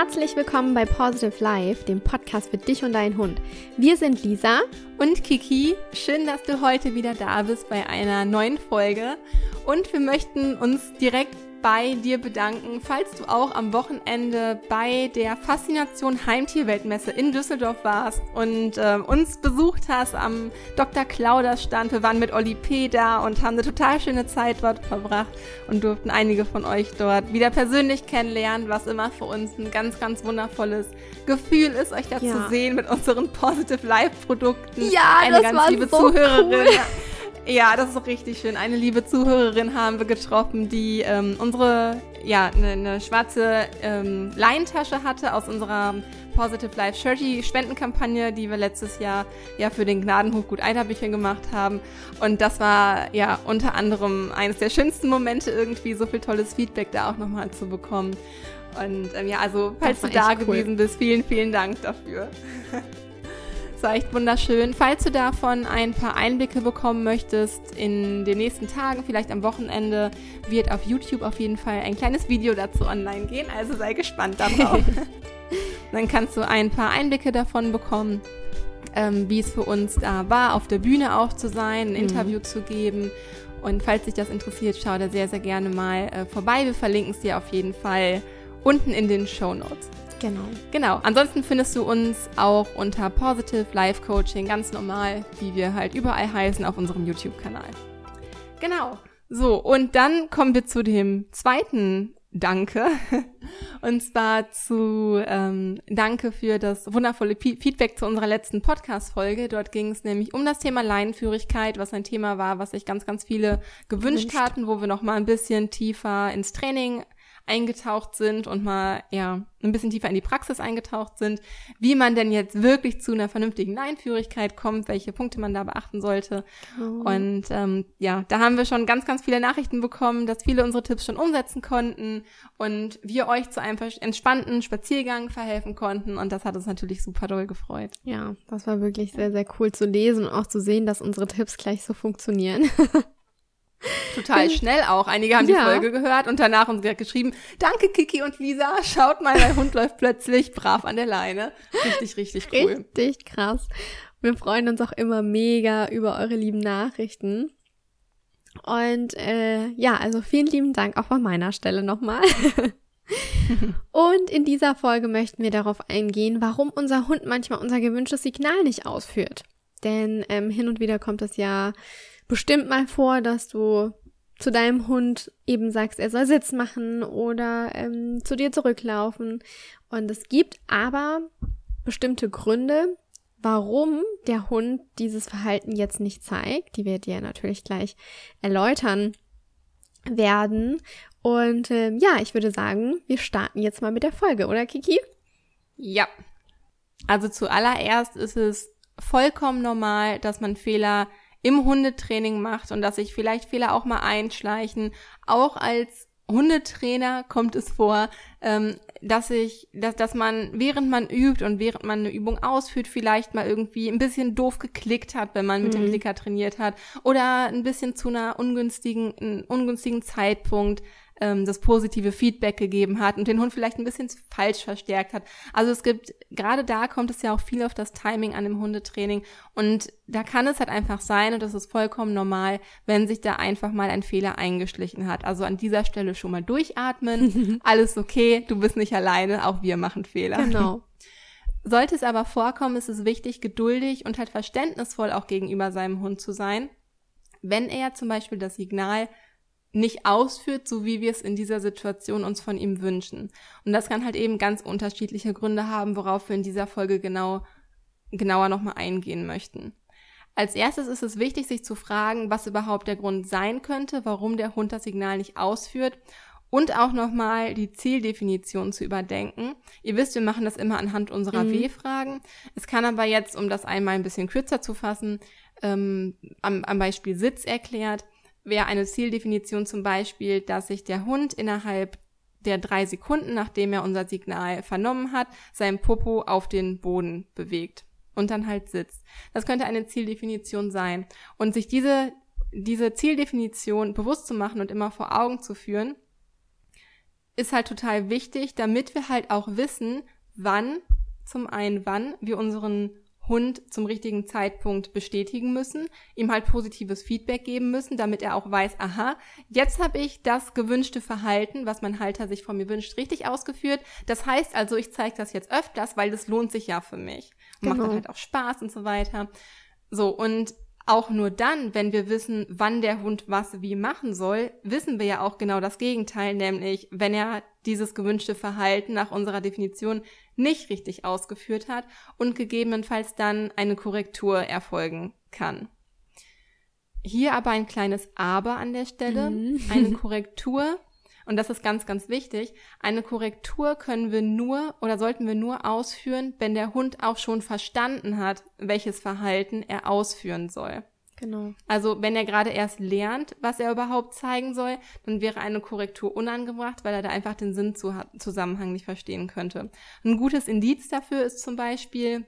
Herzlich willkommen bei Positive Life, dem Podcast für dich und deinen Hund. Wir sind Lisa und Kiki. Schön, dass du heute wieder da bist bei einer neuen Folge. Und wir möchten uns direkt bei dir bedanken, falls du auch am Wochenende bei der Faszination Heimtierweltmesse in Düsseldorf warst und äh, uns besucht hast am Dr. Clauders Stand. Wir waren mit Oli P. da und haben eine total schöne Zeit dort verbracht und durften einige von euch dort wieder persönlich kennenlernen, was immer für uns ein ganz, ganz wundervolles Gefühl ist, euch da ja. zu sehen mit unseren Positive Life Produkten. Ja, Eine das ganz war liebe so Zuhörerin. Cool. Ja, das ist richtig schön. Eine liebe Zuhörerin haben wir getroffen, die ähm, unsere, ja, eine ne schwarze ähm, Leintasche hatte aus unserer Positive Life Shirty Spendenkampagne, die wir letztes Jahr ja für den Gnadenhochgut Eiterbüchern gemacht haben. Und das war ja unter anderem eines der schönsten Momente irgendwie, so viel tolles Feedback da auch nochmal zu bekommen. Und ähm, ja, also falls du da cool. gewesen bist, vielen, vielen Dank dafür. War echt wunderschön. Falls du davon ein paar Einblicke bekommen möchtest in den nächsten Tagen, vielleicht am Wochenende, wird auf YouTube auf jeden Fall ein kleines Video dazu online gehen. Also sei gespannt darauf. Dann kannst du ein paar Einblicke davon bekommen, ähm, wie es für uns da war, auf der Bühne auch zu sein, ein mhm. Interview zu geben. Und falls dich das interessiert, schau da sehr, sehr gerne mal äh, vorbei. Wir verlinken es dir auf jeden Fall unten in den Show Notes. Genau. Genau. Ansonsten findest du uns auch unter Positive Life Coaching ganz normal, wie wir halt überall heißen auf unserem YouTube-Kanal. Genau. So, und dann kommen wir zu dem zweiten Danke. Und zwar zu ähm, Danke für das wundervolle P Feedback zu unserer letzten Podcast-Folge. Dort ging es nämlich um das Thema Leinenführigkeit, was ein Thema war, was sich ganz, ganz viele gewünscht, gewünscht. hatten, wo wir noch mal ein bisschen tiefer ins Training eingetaucht sind und mal ja ein bisschen tiefer in die Praxis eingetaucht sind, wie man denn jetzt wirklich zu einer vernünftigen Leinführigkeit kommt, welche Punkte man da beachten sollte. Oh. Und ähm, ja, da haben wir schon ganz, ganz viele Nachrichten bekommen, dass viele unsere Tipps schon umsetzen konnten und wir euch zu einem entspannten Spaziergang verhelfen konnten. Und das hat uns natürlich super doll gefreut. Ja, das war wirklich sehr, sehr cool zu lesen und auch zu sehen, dass unsere Tipps gleich so funktionieren. Total schnell auch. Einige haben ja. die Folge gehört und danach uns direkt geschrieben, danke Kiki und Lisa, schaut mal, mein Hund läuft plötzlich brav an der Leine. Richtig, richtig cool. Richtig krass. Wir freuen uns auch immer mega über eure lieben Nachrichten. Und äh, ja, also vielen lieben Dank auch von meiner Stelle nochmal. und in dieser Folge möchten wir darauf eingehen, warum unser Hund manchmal unser gewünschtes Signal nicht ausführt. Denn ähm, hin und wieder kommt es ja bestimmt mal vor, dass du zu deinem Hund eben sagst, er soll Sitz machen oder ähm, zu dir zurücklaufen. Und es gibt aber bestimmte Gründe, warum der Hund dieses Verhalten jetzt nicht zeigt. Die wir dir natürlich gleich erläutern werden. Und ähm, ja, ich würde sagen, wir starten jetzt mal mit der Folge, oder Kiki? Ja. Also zuallererst ist es vollkommen normal, dass man Fehler im Hundetraining macht und dass sich vielleicht Fehler auch mal einschleichen. Auch als Hundetrainer kommt es vor, ähm, dass ich, dass, dass man, während man übt und während man eine Übung ausführt, vielleicht mal irgendwie ein bisschen doof geklickt hat, wenn man mit mhm. dem Klicker trainiert hat, oder ein bisschen zu einer ungünstigen, ungünstigen Zeitpunkt ähm, das positive Feedback gegeben hat und den Hund vielleicht ein bisschen falsch verstärkt hat. Also es gibt, gerade da kommt es ja auch viel auf das Timing an dem Hundetraining und da kann es halt einfach sein und das ist vollkommen normal, wenn sich da einfach mal ein Fehler eingeschlichen hat. Also an dieser Stelle schon mal durchatmen, alles okay, du bist nicht alleine, auch wir machen Fehler. Genau. Sollte es aber vorkommen, ist es wichtig, geduldig und halt verständnisvoll auch gegenüber seinem Hund zu sein. Wenn er zum Beispiel das Signal nicht ausführt, so wie wir es in dieser Situation uns von ihm wünschen. Und das kann halt eben ganz unterschiedliche Gründe haben, worauf wir in dieser Folge genau, genauer nochmal eingehen möchten. Als erstes ist es wichtig, sich zu fragen, was überhaupt der Grund sein könnte, warum der Hund das Signal nicht ausführt und auch nochmal die Zieldefinition zu überdenken. Ihr wisst, wir machen das immer anhand unserer mhm. W-Fragen. Es kann aber jetzt, um das einmal ein bisschen kürzer zu fassen, ähm, am, am Beispiel Sitz erklärt, wäre eine Zieldefinition zum Beispiel, dass sich der Hund innerhalb der drei Sekunden, nachdem er unser Signal vernommen hat, sein Popo auf den Boden bewegt und dann halt sitzt. Das könnte eine Zieldefinition sein. Und sich diese, diese Zieldefinition bewusst zu machen und immer vor Augen zu führen, ist halt total wichtig, damit wir halt auch wissen, wann, zum einen wann wir unseren Hund zum richtigen Zeitpunkt bestätigen müssen, ihm halt positives Feedback geben müssen, damit er auch weiß, aha, jetzt habe ich das gewünschte Verhalten, was mein Halter sich von mir wünscht, richtig ausgeführt. Das heißt also, ich zeige das jetzt öfters, weil das lohnt sich ja für mich. Und genau. macht dann halt auch Spaß und so weiter. So, und auch nur dann, wenn wir wissen, wann der Hund was wie machen soll, wissen wir ja auch genau das Gegenteil, nämlich wenn er dieses gewünschte Verhalten nach unserer Definition nicht richtig ausgeführt hat und gegebenenfalls dann eine Korrektur erfolgen kann. Hier aber ein kleines Aber an der Stelle. Mhm. Eine Korrektur, und das ist ganz, ganz wichtig, eine Korrektur können wir nur oder sollten wir nur ausführen, wenn der Hund auch schon verstanden hat, welches Verhalten er ausführen soll. Genau. Also wenn er gerade erst lernt, was er überhaupt zeigen soll, dann wäre eine Korrektur unangebracht, weil er da einfach den Sinnzusammenhang nicht verstehen könnte. Ein gutes Indiz dafür ist zum Beispiel,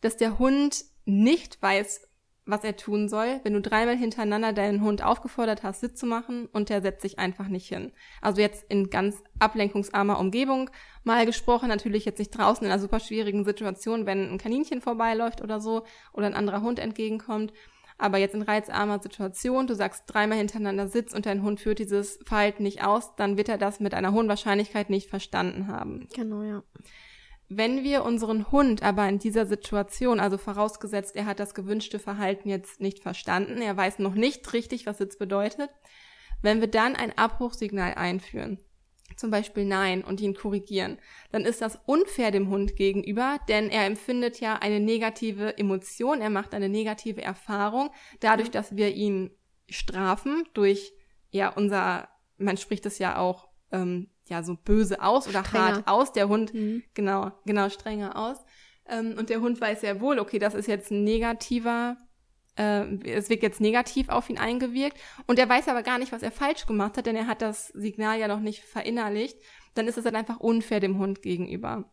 dass der Hund nicht weiß, was er tun soll, wenn du dreimal hintereinander deinen Hund aufgefordert hast, Sitz zu machen und der setzt sich einfach nicht hin. Also jetzt in ganz ablenkungsarmer Umgebung mal gesprochen, natürlich jetzt nicht draußen in einer super schwierigen Situation, wenn ein Kaninchen vorbeiläuft oder so oder ein anderer Hund entgegenkommt, aber jetzt in reizarmer Situation, du sagst dreimal hintereinander Sitz und dein Hund führt dieses Verhalten nicht aus, dann wird er das mit einer hohen Wahrscheinlichkeit nicht verstanden haben. Genau, ja. Wenn wir unseren Hund aber in dieser Situation, also vorausgesetzt, er hat das gewünschte Verhalten jetzt nicht verstanden, er weiß noch nicht richtig, was Sitz bedeutet, wenn wir dann ein Abbruchsignal einführen, zum Beispiel Nein und ihn korrigieren, dann ist das unfair dem Hund gegenüber, denn er empfindet ja eine negative Emotion, er macht eine negative Erfahrung, dadurch, dass wir ihn strafen durch, ja, unser, man spricht es ja auch, ähm, ja, so böse aus oder strenger. hart aus, der Hund, mhm. genau, genau, strenger aus. Ähm, und der Hund weiß sehr wohl, okay, das ist jetzt ein negativer äh, es wird jetzt negativ auf ihn eingewirkt und er weiß aber gar nicht, was er falsch gemacht hat, denn er hat das Signal ja noch nicht verinnerlicht, dann ist es dann einfach unfair dem Hund gegenüber.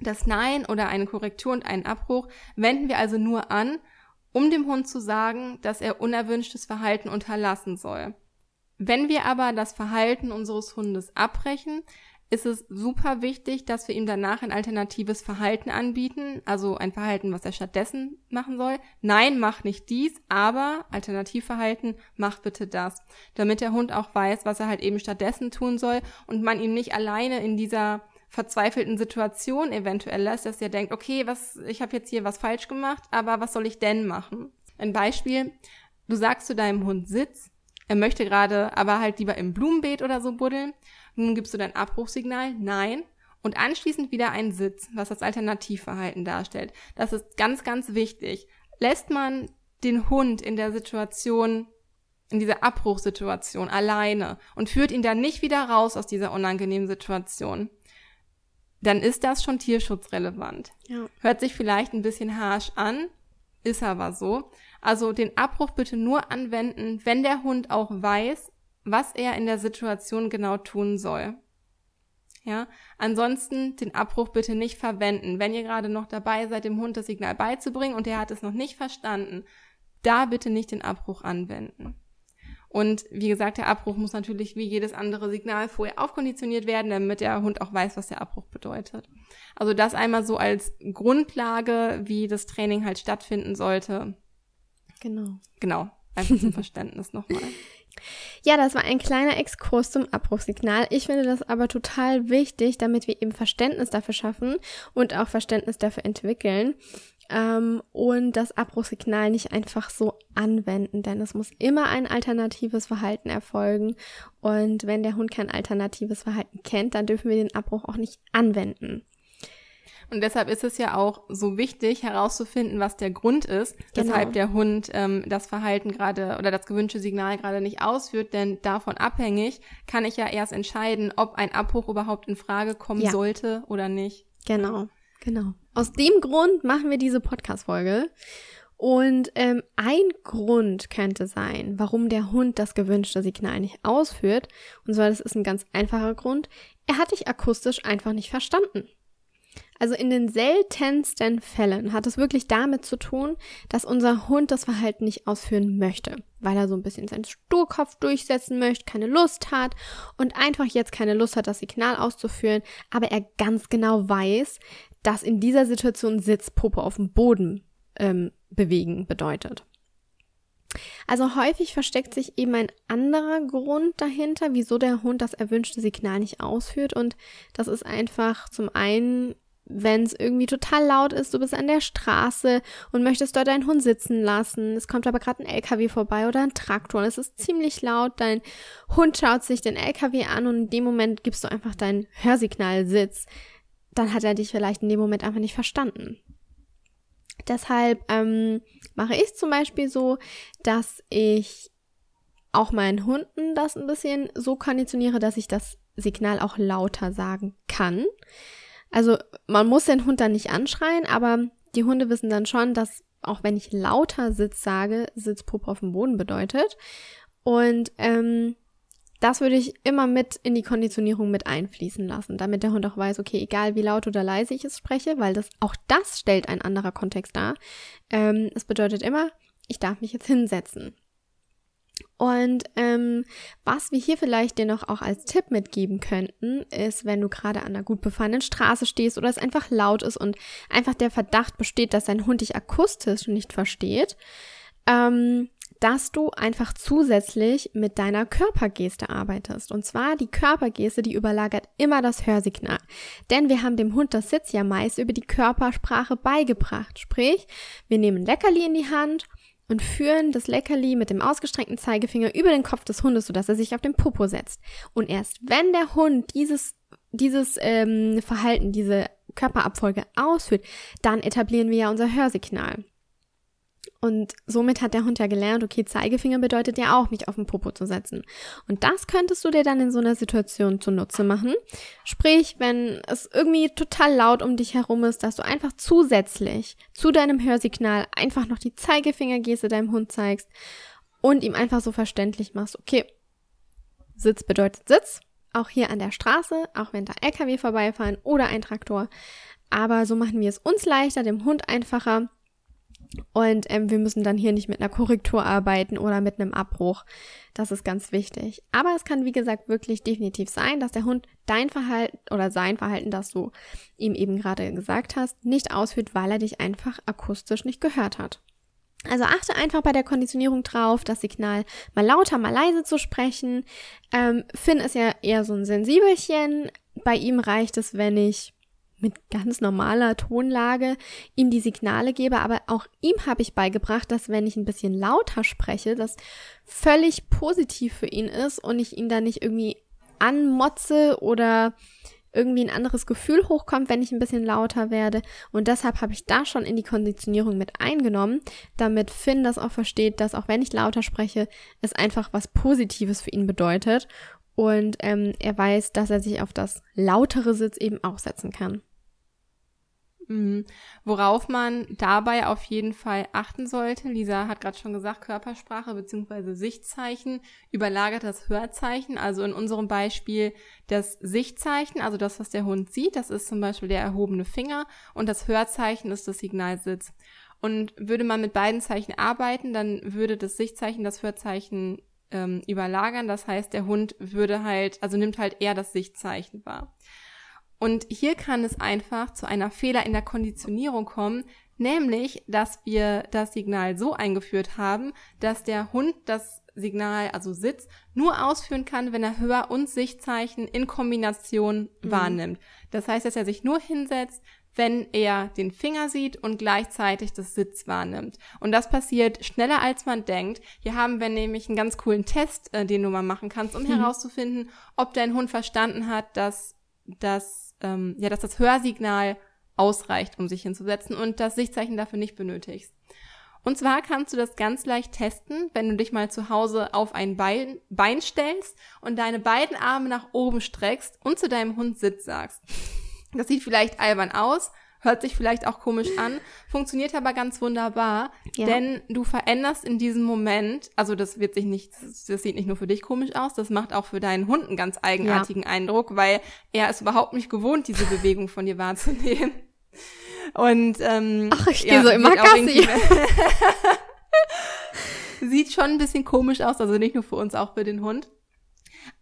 Das Nein oder eine Korrektur und einen Abbruch wenden wir also nur an, um dem Hund zu sagen, dass er unerwünschtes Verhalten unterlassen soll. Wenn wir aber das Verhalten unseres Hundes abbrechen, ist es super wichtig, dass wir ihm danach ein alternatives Verhalten anbieten, also ein Verhalten, was er stattdessen machen soll. Nein, mach nicht dies, aber Alternativverhalten, mach bitte das, damit der Hund auch weiß, was er halt eben stattdessen tun soll und man ihn nicht alleine in dieser verzweifelten Situation eventuell lässt, dass er denkt, okay, was, ich habe jetzt hier was falsch gemacht, aber was soll ich denn machen? Ein Beispiel, du sagst zu deinem Hund Sitz, er möchte gerade aber halt lieber im Blumenbeet oder so buddeln nun gibst du dein Abbruchsignal, nein, und anschließend wieder ein Sitz, was das Alternativverhalten darstellt. Das ist ganz, ganz wichtig. Lässt man den Hund in der Situation, in dieser Abbruchsituation alleine und führt ihn dann nicht wieder raus aus dieser unangenehmen Situation, dann ist das schon tierschutzrelevant. Ja. Hört sich vielleicht ein bisschen harsh an, ist aber so. Also den Abbruch bitte nur anwenden, wenn der Hund auch weiß, was er in der Situation genau tun soll. Ja, ansonsten den Abbruch bitte nicht verwenden. Wenn ihr gerade noch dabei seid, dem Hund das Signal beizubringen und er hat es noch nicht verstanden, da bitte nicht den Abbruch anwenden. Und wie gesagt, der Abbruch muss natürlich wie jedes andere Signal vorher aufkonditioniert werden, damit der Hund auch weiß, was der Abbruch bedeutet. Also das einmal so als Grundlage, wie das Training halt stattfinden sollte. Genau. Genau. Einfach zum Verständnis nochmal. Ja, das war ein kleiner Exkurs zum Abbruchsignal. Ich finde das aber total wichtig, damit wir eben Verständnis dafür schaffen und auch Verständnis dafür entwickeln ähm, und das Abbruchsignal nicht einfach so anwenden, denn es muss immer ein alternatives Verhalten erfolgen und wenn der Hund kein alternatives Verhalten kennt, dann dürfen wir den Abbruch auch nicht anwenden. Und deshalb ist es ja auch so wichtig herauszufinden, was der Grund ist, genau. weshalb der Hund ähm, das Verhalten gerade oder das gewünschte Signal gerade nicht ausführt. Denn davon abhängig kann ich ja erst entscheiden, ob ein Abbruch überhaupt in Frage kommen ja. sollte oder nicht. Genau, genau. Aus dem Grund machen wir diese Podcast-Folge. Und ähm, ein Grund könnte sein, warum der Hund das gewünschte Signal nicht ausführt. Und zwar, das ist ein ganz einfacher Grund. Er hat dich akustisch einfach nicht verstanden. Also in den seltensten Fällen hat es wirklich damit zu tun, dass unser Hund das Verhalten nicht ausführen möchte, weil er so ein bisschen seinen Sturkopf durchsetzen möchte, keine Lust hat und einfach jetzt keine Lust hat, das Signal auszuführen, aber er ganz genau weiß, dass in dieser Situation Sitzpuppe auf dem Boden ähm, bewegen bedeutet. Also häufig versteckt sich eben ein anderer Grund dahinter, wieso der Hund das erwünschte Signal nicht ausführt. Und das ist einfach zum einen, wenn es irgendwie total laut ist, du bist an der Straße und möchtest dort deinen Hund sitzen lassen. Es kommt aber gerade ein LKW vorbei oder ein Traktor und es ist ziemlich laut. Dein Hund schaut sich den LKW an und in dem Moment gibst du einfach dein Hörsignal Sitz. Dann hat er dich vielleicht in dem Moment einfach nicht verstanden. Deshalb ähm, mache ich zum Beispiel so, dass ich auch meinen Hunden das ein bisschen so konditioniere, dass ich das Signal auch lauter sagen kann. Also man muss den Hund dann nicht anschreien, aber die Hunde wissen dann schon, dass auch wenn ich lauter Sitz sage, Sitzpuppe auf dem Boden bedeutet. Und ähm, das würde ich immer mit in die Konditionierung mit einfließen lassen, damit der Hund auch weiß, okay, egal wie laut oder leise ich es spreche, weil das auch das stellt ein anderer Kontext dar. Ähm, es bedeutet immer, ich darf mich jetzt hinsetzen. Und ähm, was wir hier vielleicht dir noch auch als Tipp mitgeben könnten, ist, wenn du gerade an einer gut befahrenen Straße stehst oder es einfach laut ist und einfach der Verdacht besteht, dass dein Hund dich akustisch nicht versteht, ähm, dass du einfach zusätzlich mit deiner Körpergeste arbeitest. Und zwar die Körpergeste, die überlagert immer das Hörsignal. Denn wir haben dem Hund das Sitz ja meist über die Körpersprache beigebracht. Sprich, wir nehmen Leckerli in die Hand und führen das Leckerli mit dem ausgestreckten Zeigefinger über den Kopf des Hundes, sodass er sich auf den Popo setzt. Und erst wenn der Hund dieses, dieses ähm, Verhalten, diese Körperabfolge ausführt, dann etablieren wir ja unser Hörsignal. Und somit hat der Hund ja gelernt, okay, Zeigefinger bedeutet ja auch, mich auf den Popo zu setzen. Und das könntest du dir dann in so einer Situation zunutze machen. Sprich, wenn es irgendwie total laut um dich herum ist, dass du einfach zusätzlich zu deinem Hörsignal einfach noch die Zeigefingergeste deinem Hund zeigst und ihm einfach so verständlich machst, okay, Sitz bedeutet Sitz, auch hier an der Straße, auch wenn da LKW vorbeifahren oder ein Traktor. Aber so machen wir es uns leichter, dem Hund einfacher und ähm, wir müssen dann hier nicht mit einer Korrektur arbeiten oder mit einem Abbruch. Das ist ganz wichtig. Aber es kann, wie gesagt, wirklich definitiv sein, dass der Hund dein Verhalten oder sein Verhalten, das du ihm eben gerade gesagt hast, nicht ausführt, weil er dich einfach akustisch nicht gehört hat. Also achte einfach bei der Konditionierung drauf, das Signal mal lauter, mal leise zu sprechen. Ähm, Finn ist ja eher so ein Sensibelchen. Bei ihm reicht es, wenn ich mit ganz normaler Tonlage ihm die Signale gebe, aber auch ihm habe ich beigebracht, dass wenn ich ein bisschen lauter spreche, das völlig positiv für ihn ist und ich ihn da nicht irgendwie anmotze oder irgendwie ein anderes Gefühl hochkommt, wenn ich ein bisschen lauter werde. Und deshalb habe ich da schon in die Konditionierung mit eingenommen, damit Finn das auch versteht, dass auch wenn ich lauter spreche, es einfach was Positives für ihn bedeutet. Und ähm, er weiß, dass er sich auf das lautere Sitz eben auch setzen kann. Mhm. Worauf man dabei auf jeden Fall achten sollte, Lisa hat gerade schon gesagt, Körpersprache bzw. Sichtzeichen überlagert das Hörzeichen. Also in unserem Beispiel das Sichtzeichen, also das, was der Hund sieht, das ist zum Beispiel der erhobene Finger und das Hörzeichen ist das Signalsitz. Und würde man mit beiden Zeichen arbeiten, dann würde das Sichtzeichen das Hörzeichen ähm, überlagern. Das heißt, der Hund würde halt, also nimmt halt eher das Sichtzeichen wahr. Und hier kann es einfach zu einer Fehler in der Konditionierung kommen, nämlich, dass wir das Signal so eingeführt haben, dass der Hund das Signal, also Sitz, nur ausführen kann, wenn er Hör- und Sichtzeichen in Kombination mhm. wahrnimmt. Das heißt, dass er sich nur hinsetzt, wenn er den Finger sieht und gleichzeitig das Sitz wahrnimmt. Und das passiert schneller als man denkt. Hier haben wir nämlich einen ganz coolen Test, äh, den du mal machen kannst, um mhm. herauszufinden, ob dein Hund verstanden hat, dass dass, ähm, ja, dass das Hörsignal ausreicht, um sich hinzusetzen und das Sichtzeichen dafür nicht benötigst. Und zwar kannst du das ganz leicht testen, wenn du dich mal zu Hause auf ein Bein, Bein stellst und deine beiden Arme nach oben streckst und zu deinem Hund Sitz sagst. Das sieht vielleicht albern aus, hört sich vielleicht auch komisch an, funktioniert aber ganz wunderbar, ja. denn du veränderst in diesem Moment, also das wird sich nicht, das sieht nicht nur für dich komisch aus, das macht auch für deinen Hund einen ganz eigenartigen ja. Eindruck, weil er ist überhaupt nicht gewohnt, diese Bewegung von dir wahrzunehmen. Und ähm, Ach, ich ja, gehe so immer Gassi. sieht schon ein bisschen komisch aus, also nicht nur für uns, auch für den Hund.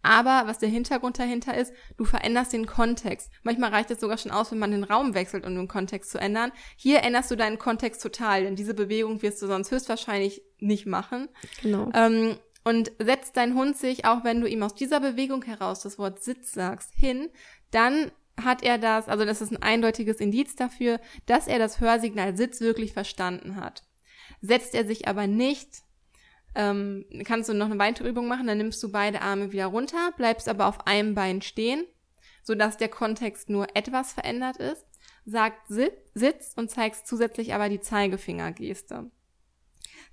Aber was der Hintergrund dahinter ist, du veränderst den Kontext. Manchmal reicht es sogar schon aus, wenn man den Raum wechselt, um den Kontext zu ändern. Hier änderst du deinen Kontext total, denn diese Bewegung wirst du sonst höchstwahrscheinlich nicht machen. Genau. Ähm, und setzt dein Hund sich, auch wenn du ihm aus dieser Bewegung heraus das Wort Sitz sagst, hin, dann hat er das, also das ist ein eindeutiges Indiz dafür, dass er das Hörsignal Sitz wirklich verstanden hat. Setzt er sich aber nicht, ähm, kannst du noch eine weitere Übung machen, dann nimmst du beide Arme wieder runter, bleibst aber auf einem Bein stehen, sodass der Kontext nur etwas verändert ist, sagt Sitz und zeigst zusätzlich aber die Zeigefingergeste.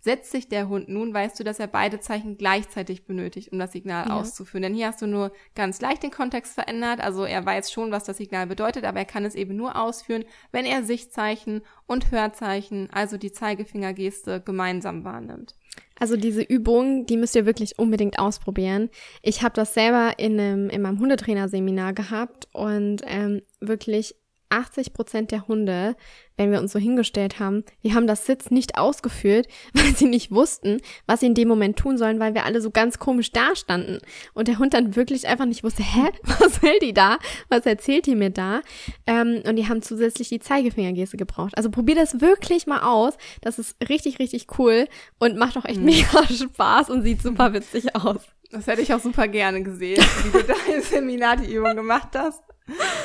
Setzt sich der Hund nun, weißt du, dass er beide Zeichen gleichzeitig benötigt, um das Signal ja. auszuführen. Denn hier hast du nur ganz leicht den Kontext verändert. Also er weiß schon, was das Signal bedeutet, aber er kann es eben nur ausführen, wenn er Sichtzeichen und Hörzeichen, also die Zeigefingergeste, gemeinsam wahrnimmt. Also diese Übung, die müsst ihr wirklich unbedingt ausprobieren. Ich habe das selber in, einem, in meinem Hundetrainerseminar gehabt und ähm, wirklich 80 Prozent der Hunde, wenn wir uns so hingestellt haben, die haben das Sitz nicht ausgeführt, weil sie nicht wussten, was sie in dem Moment tun sollen, weil wir alle so ganz komisch dastanden. Und der Hund dann wirklich einfach nicht wusste, hä, was will die da? Was erzählt die mir da? Ähm, und die haben zusätzlich die Zeigefingergeste gebraucht. Also probier das wirklich mal aus. Das ist richtig, richtig cool und macht auch echt mhm. mega Spaß und sieht super witzig aus. Das hätte ich auch super gerne gesehen, wie du da im Seminar die Übung gemacht hast.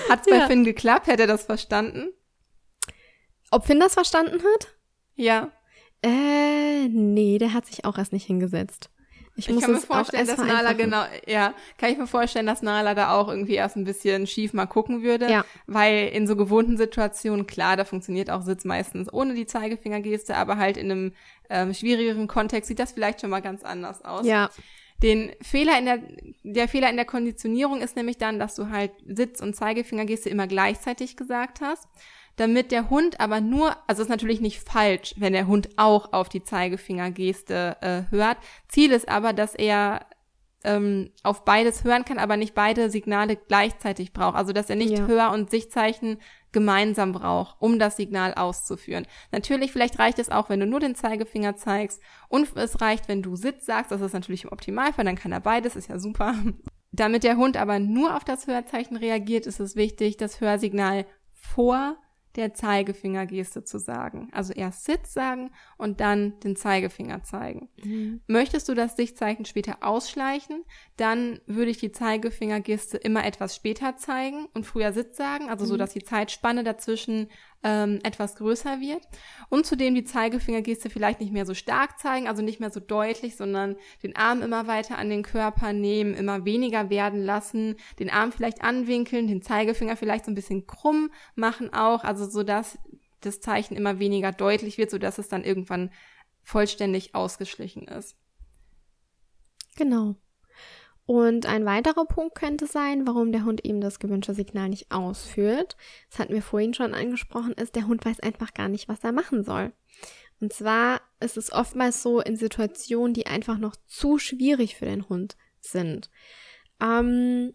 Hat's bei ja. Finn geklappt? Hätte er das verstanden? Ob Finn das verstanden hat? Ja. Äh, nee, der hat sich auch erst nicht hingesetzt. Ich, ich kann mir vorstellen, dass Nala genau, ja, kann ich mir vorstellen, dass Nala da auch irgendwie erst ein bisschen schief mal gucken würde. Ja. Weil in so gewohnten Situationen, klar, da funktioniert auch Sitz meistens ohne die Zeigefingergeste, aber halt in einem ähm, schwierigeren Kontext sieht das vielleicht schon mal ganz anders aus. Ja. Den Fehler in der, der Fehler in der Konditionierung ist nämlich dann, dass du halt Sitz- und Zeigefingergeste immer gleichzeitig gesagt hast, damit der Hund aber nur, also ist natürlich nicht falsch, wenn der Hund auch auf die Zeigefingergeste äh, hört. Ziel ist aber, dass er ähm, auf beides hören kann, aber nicht beide Signale gleichzeitig braucht. Also dass er nicht ja. Hör- und Sichtzeichen gemeinsam braucht, um das Signal auszuführen. Natürlich, vielleicht reicht es auch, wenn du nur den Zeigefinger zeigst und es reicht, wenn du Sitz sagst, das ist natürlich im Optimalfall, dann kann er beides, ist ja super. Damit der Hund aber nur auf das Hörzeichen reagiert, ist es wichtig, das Hörsignal vor der Zeigefingergeste zu sagen. Also erst Sitz sagen und dann den Zeigefinger zeigen. Mhm. Möchtest du das Sichtzeichen später ausschleichen, dann würde ich die Zeigefingergeste immer etwas später zeigen und früher Sitz sagen, also mhm. so, dass die Zeitspanne dazwischen ähm, etwas größer wird. Und zudem die Zeigefingergeste vielleicht nicht mehr so stark zeigen, also nicht mehr so deutlich, sondern den Arm immer weiter an den Körper nehmen, immer weniger werden lassen, den Arm vielleicht anwinkeln, den Zeigefinger vielleicht so ein bisschen krumm machen auch, also so dass das Zeichen immer weniger deutlich wird, so dass es dann irgendwann vollständig ausgeschlichen ist. Genau. Und ein weiterer Punkt könnte sein, warum der Hund eben das gewünschte Signal nicht ausführt. Das hatten wir vorhin schon angesprochen, ist, der Hund weiß einfach gar nicht, was er machen soll. Und zwar ist es oftmals so in Situationen, die einfach noch zu schwierig für den Hund sind. Ähm,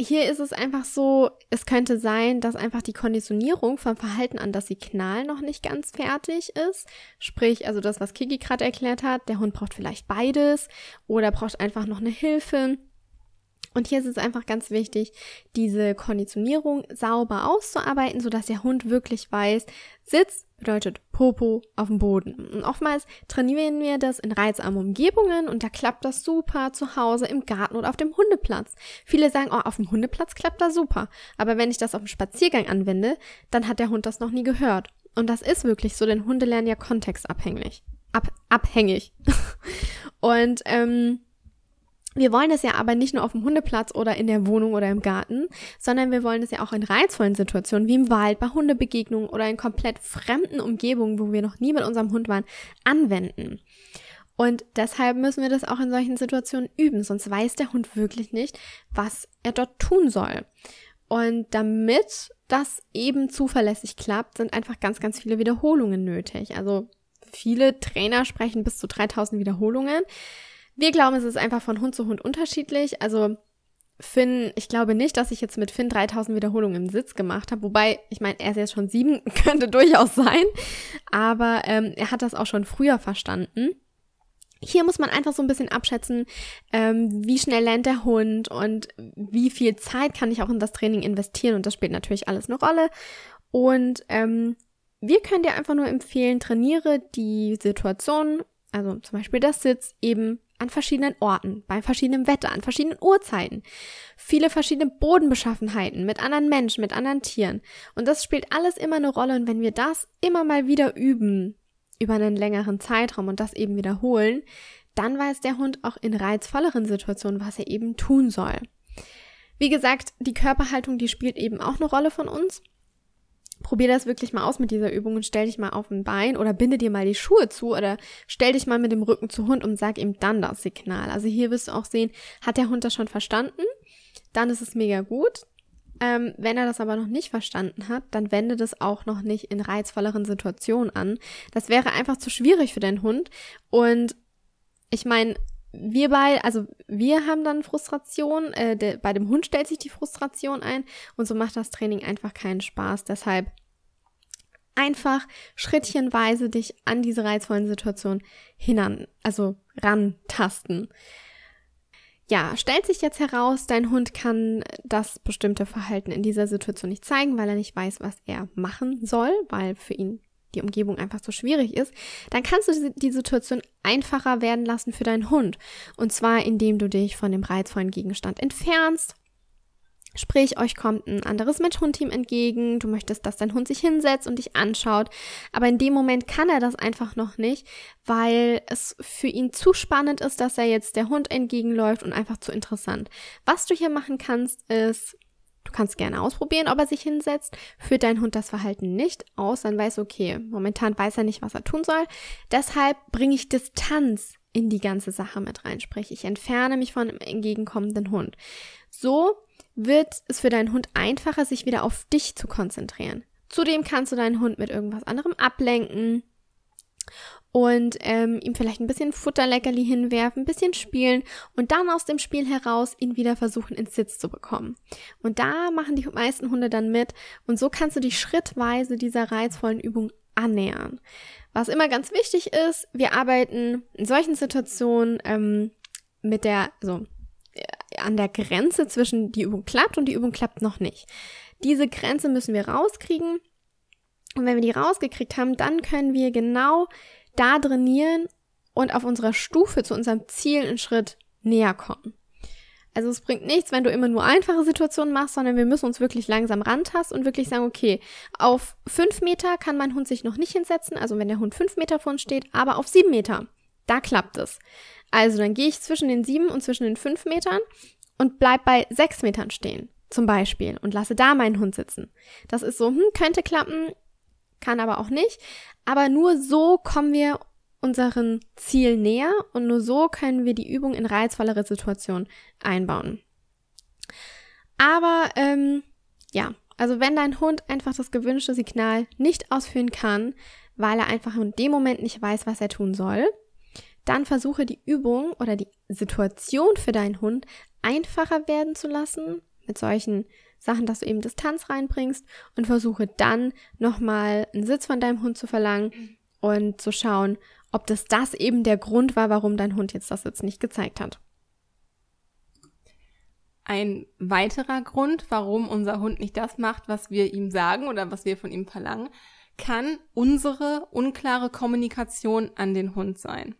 hier ist es einfach so, es könnte sein, dass einfach die Konditionierung vom Verhalten an das Signal noch nicht ganz fertig ist. Sprich, also das, was Kiki gerade erklärt hat, der Hund braucht vielleicht beides oder braucht einfach noch eine Hilfe. Und hier ist es einfach ganz wichtig, diese Konditionierung sauber auszuarbeiten, sodass der Hund wirklich weiß, Sitz bedeutet Popo auf dem Boden. Und oftmals trainieren wir das in reizarmen Umgebungen und da klappt das super zu Hause, im Garten oder auf dem Hundeplatz. Viele sagen, oh, auf dem Hundeplatz klappt das super. Aber wenn ich das auf dem Spaziergang anwende, dann hat der Hund das noch nie gehört. Und das ist wirklich so, denn Hunde lernen ja kontextabhängig. Ab, abhängig. und ähm, wir wollen es ja aber nicht nur auf dem Hundeplatz oder in der Wohnung oder im Garten, sondern wir wollen es ja auch in reizvollen Situationen wie im Wald, bei Hundebegegnungen oder in komplett fremden Umgebungen, wo wir noch nie mit unserem Hund waren, anwenden. Und deshalb müssen wir das auch in solchen Situationen üben, sonst weiß der Hund wirklich nicht, was er dort tun soll. Und damit das eben zuverlässig klappt, sind einfach ganz, ganz viele Wiederholungen nötig. Also viele Trainer sprechen bis zu 3000 Wiederholungen. Wir glauben, es ist einfach von Hund zu Hund unterschiedlich. Also Finn, ich glaube nicht, dass ich jetzt mit Finn 3000 Wiederholungen im Sitz gemacht habe. Wobei, ich meine, er ist jetzt schon sieben, könnte durchaus sein. Aber ähm, er hat das auch schon früher verstanden. Hier muss man einfach so ein bisschen abschätzen, ähm, wie schnell lernt der Hund und wie viel Zeit kann ich auch in das Training investieren. Und das spielt natürlich alles eine Rolle. Und ähm, wir können dir einfach nur empfehlen, trainiere die Situation, also zum Beispiel das Sitz, eben an verschiedenen Orten, bei verschiedenem Wetter, an verschiedenen Uhrzeiten, viele verschiedene Bodenbeschaffenheiten mit anderen Menschen, mit anderen Tieren. Und das spielt alles immer eine Rolle. Und wenn wir das immer mal wieder üben, über einen längeren Zeitraum und das eben wiederholen, dann weiß der Hund auch in reizvolleren Situationen, was er eben tun soll. Wie gesagt, die Körperhaltung, die spielt eben auch eine Rolle von uns. Probier das wirklich mal aus mit dieser Übung und stell dich mal auf ein Bein oder binde dir mal die Schuhe zu oder stell dich mal mit dem Rücken zu Hund und sag ihm dann das Signal. Also hier wirst du auch sehen, hat der Hund das schon verstanden? Dann ist es mega gut. Ähm, wenn er das aber noch nicht verstanden hat, dann wende das auch noch nicht in reizvolleren Situationen an. Das wäre einfach zu schwierig für deinen Hund. Und ich meine, wir beide, also wir haben dann Frustration, äh, de, bei dem Hund stellt sich die Frustration ein und so macht das Training einfach keinen Spaß. Deshalb einfach schrittchenweise dich an diese reizvollen Situationen hinan, also rantasten ja, stellt sich jetzt heraus, dein Hund kann das bestimmte Verhalten in dieser Situation nicht zeigen, weil er nicht weiß, was er machen soll, weil für ihn die Umgebung einfach so schwierig ist, dann kannst du die Situation einfacher werden lassen für deinen Hund. Und zwar, indem du dich von dem reizvollen Gegenstand entfernst Sprich, euch kommt ein anderes Mensch-Hund-Team entgegen, du möchtest, dass dein Hund sich hinsetzt und dich anschaut, aber in dem Moment kann er das einfach noch nicht, weil es für ihn zu spannend ist, dass er jetzt der Hund entgegenläuft und einfach zu interessant. Was du hier machen kannst, ist, du kannst gerne ausprobieren, ob er sich hinsetzt, führt dein Hund das Verhalten nicht aus, dann weiß okay, momentan weiß er nicht, was er tun soll, deshalb bringe ich Distanz in die ganze Sache mit rein, sprich, ich entferne mich von dem entgegenkommenden Hund. So wird es für deinen Hund einfacher, sich wieder auf dich zu konzentrieren. Zudem kannst du deinen Hund mit irgendwas anderem ablenken und ähm, ihm vielleicht ein bisschen Futterleckerli hinwerfen, ein bisschen spielen und dann aus dem Spiel heraus ihn wieder versuchen ins Sitz zu bekommen. Und da machen die meisten Hunde dann mit und so kannst du dich schrittweise dieser reizvollen Übung annähern. Was immer ganz wichtig ist, wir arbeiten in solchen Situationen ähm, mit der, also an der Grenze zwischen die Übung klappt und die Übung klappt noch nicht. Diese Grenze müssen wir rauskriegen. Und wenn wir die rausgekriegt haben, dann können wir genau da trainieren und auf unserer Stufe zu unserem Ziel einen Schritt näher kommen. Also es bringt nichts, wenn du immer nur einfache Situationen machst, sondern wir müssen uns wirklich langsam rantasten und wirklich sagen, okay, auf fünf Meter kann mein Hund sich noch nicht hinsetzen, also wenn der Hund fünf Meter vor uns steht, aber auf sieben Meter, da klappt es. Also dann gehe ich zwischen den sieben und zwischen den fünf Metern und bleib bei sechs Metern stehen, zum Beispiel, und lasse da meinen Hund sitzen. Das ist so, hm, könnte klappen, kann aber auch nicht. Aber nur so kommen wir unseren Ziel näher und nur so können wir die Übung in reizvollere Situationen einbauen. Aber ähm, ja, also wenn dein Hund einfach das gewünschte Signal nicht ausführen kann, weil er einfach in dem Moment nicht weiß, was er tun soll, dann versuche die Übung oder die Situation für deinen Hund einfacher werden zu lassen mit solchen Sachen, dass du eben Distanz reinbringst und versuche dann nochmal einen Sitz von deinem Hund zu verlangen und zu schauen, ob das das eben der Grund war, warum dein Hund jetzt das jetzt nicht gezeigt hat. Ein weiterer Grund, warum unser Hund nicht das macht, was wir ihm sagen oder was wir von ihm verlangen, kann unsere unklare Kommunikation an den Hund sein.